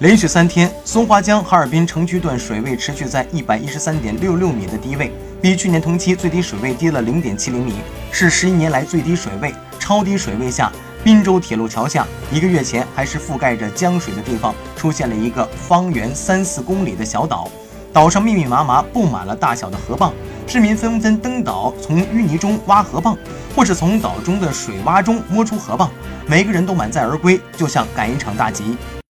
连续三天松花江哈尔滨城区段水位持续在一百一十三点六六米的低位比去年同期最低水位低了零点七零米是十一年来最低水位超低水位下滨州铁路桥下一个月前还是覆盖着江水的地方出现了一个方圆三四公里的小岛岛上密密麻麻布满了大小的河蚌市民纷纷登岛从淤泥中挖河蚌或是从岛中的水洼中摸出河蚌每个人都满载而归就像赶一场大集。